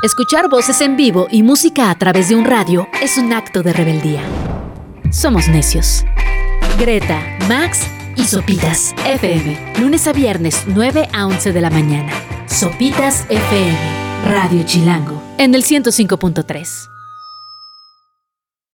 Escuchar voces en vivo y música a través de un radio es un acto de rebeldía. Somos necios. Greta, Max y Sopitas FM. Lunes a viernes, 9 a 11 de la mañana. Sopitas FM. Radio Chilango. En el 105.3.